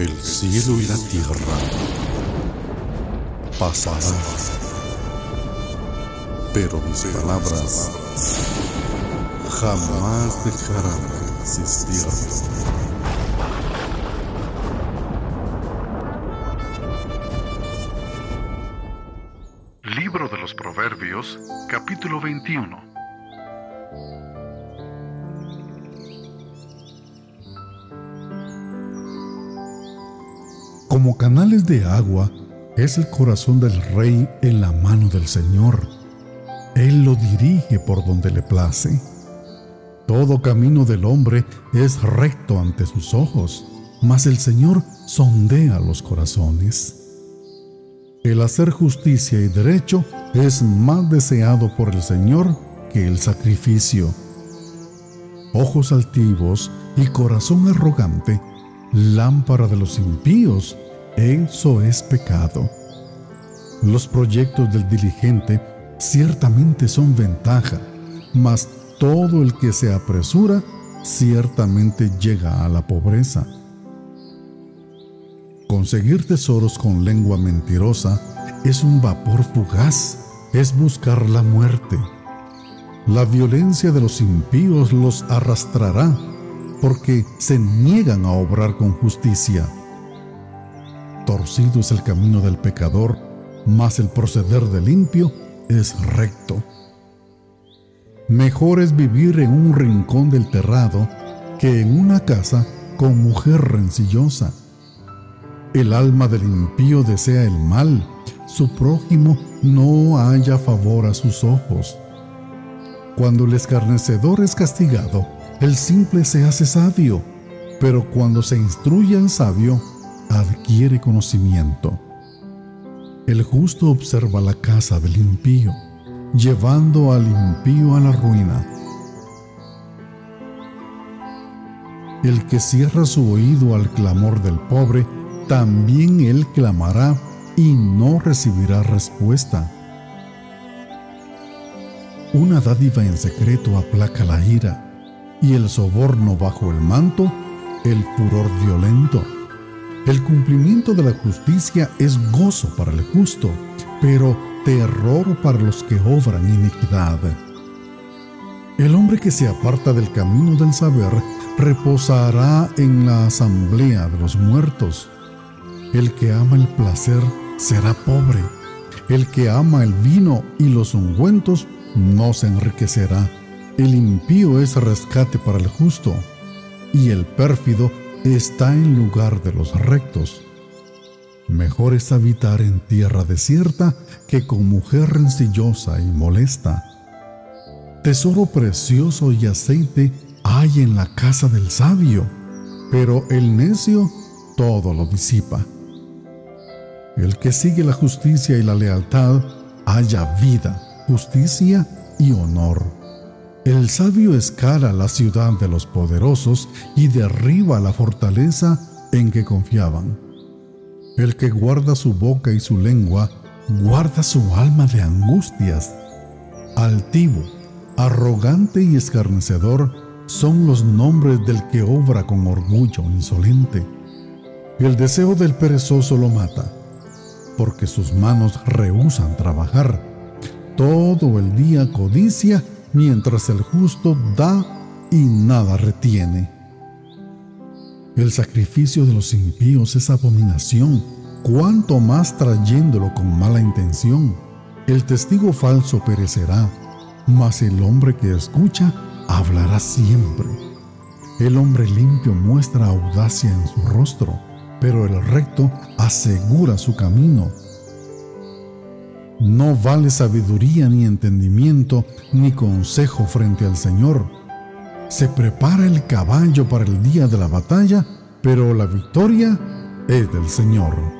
El cielo y la tierra pasarán, pero mis palabras jamás dejarán de existir. Libro de los Proverbios, capítulo 21. Como canales de agua es el corazón del rey en la mano del Señor. Él lo dirige por donde le place. Todo camino del hombre es recto ante sus ojos, mas el Señor sondea los corazones. El hacer justicia y derecho es más deseado por el Señor que el sacrificio. Ojos altivos y corazón arrogante lámpara de los impíos, eso es pecado. Los proyectos del diligente ciertamente son ventaja, mas todo el que se apresura ciertamente llega a la pobreza. Conseguir tesoros con lengua mentirosa es un vapor fugaz, es buscar la muerte. La violencia de los impíos los arrastrará porque se niegan a obrar con justicia. Torcido es el camino del pecador, mas el proceder del limpio es recto. Mejor es vivir en un rincón del terrado que en una casa con mujer rencillosa. El alma del impío desea el mal, su prójimo no haya favor a sus ojos. Cuando el escarnecedor es castigado, el simple se hace sabio, pero cuando se instruye al sabio, adquiere conocimiento. El justo observa la casa del impío, llevando al impío a la ruina. El que cierra su oído al clamor del pobre, también él clamará y no recibirá respuesta. Una dádiva en secreto aplaca la ira y el soborno bajo el manto, el furor violento. El cumplimiento de la justicia es gozo para el justo, pero terror para los que obran iniquidad. El hombre que se aparta del camino del saber reposará en la asamblea de los muertos. El que ama el placer será pobre. El que ama el vino y los ungüentos no se enriquecerá. El impío es rescate para el justo, y el pérfido está en lugar de los rectos. Mejor es habitar en tierra desierta que con mujer rencillosa y molesta. Tesoro precioso y aceite hay en la casa del sabio, pero el necio todo lo disipa. El que sigue la justicia y la lealtad halla vida, justicia y honor. El sabio escala la ciudad de los poderosos y derriba la fortaleza en que confiaban. El que guarda su boca y su lengua, guarda su alma de angustias. Altivo, arrogante y escarnecedor son los nombres del que obra con orgullo insolente. El deseo del perezoso lo mata, porque sus manos rehusan trabajar. Todo el día codicia mientras el justo da y nada retiene. El sacrificio de los impíos es abominación, cuanto más trayéndolo con mala intención. El testigo falso perecerá, mas el hombre que escucha hablará siempre. El hombre limpio muestra audacia en su rostro, pero el recto asegura su camino. No vale sabiduría ni entendimiento ni consejo frente al Señor. Se prepara el caballo para el día de la batalla, pero la victoria es del Señor.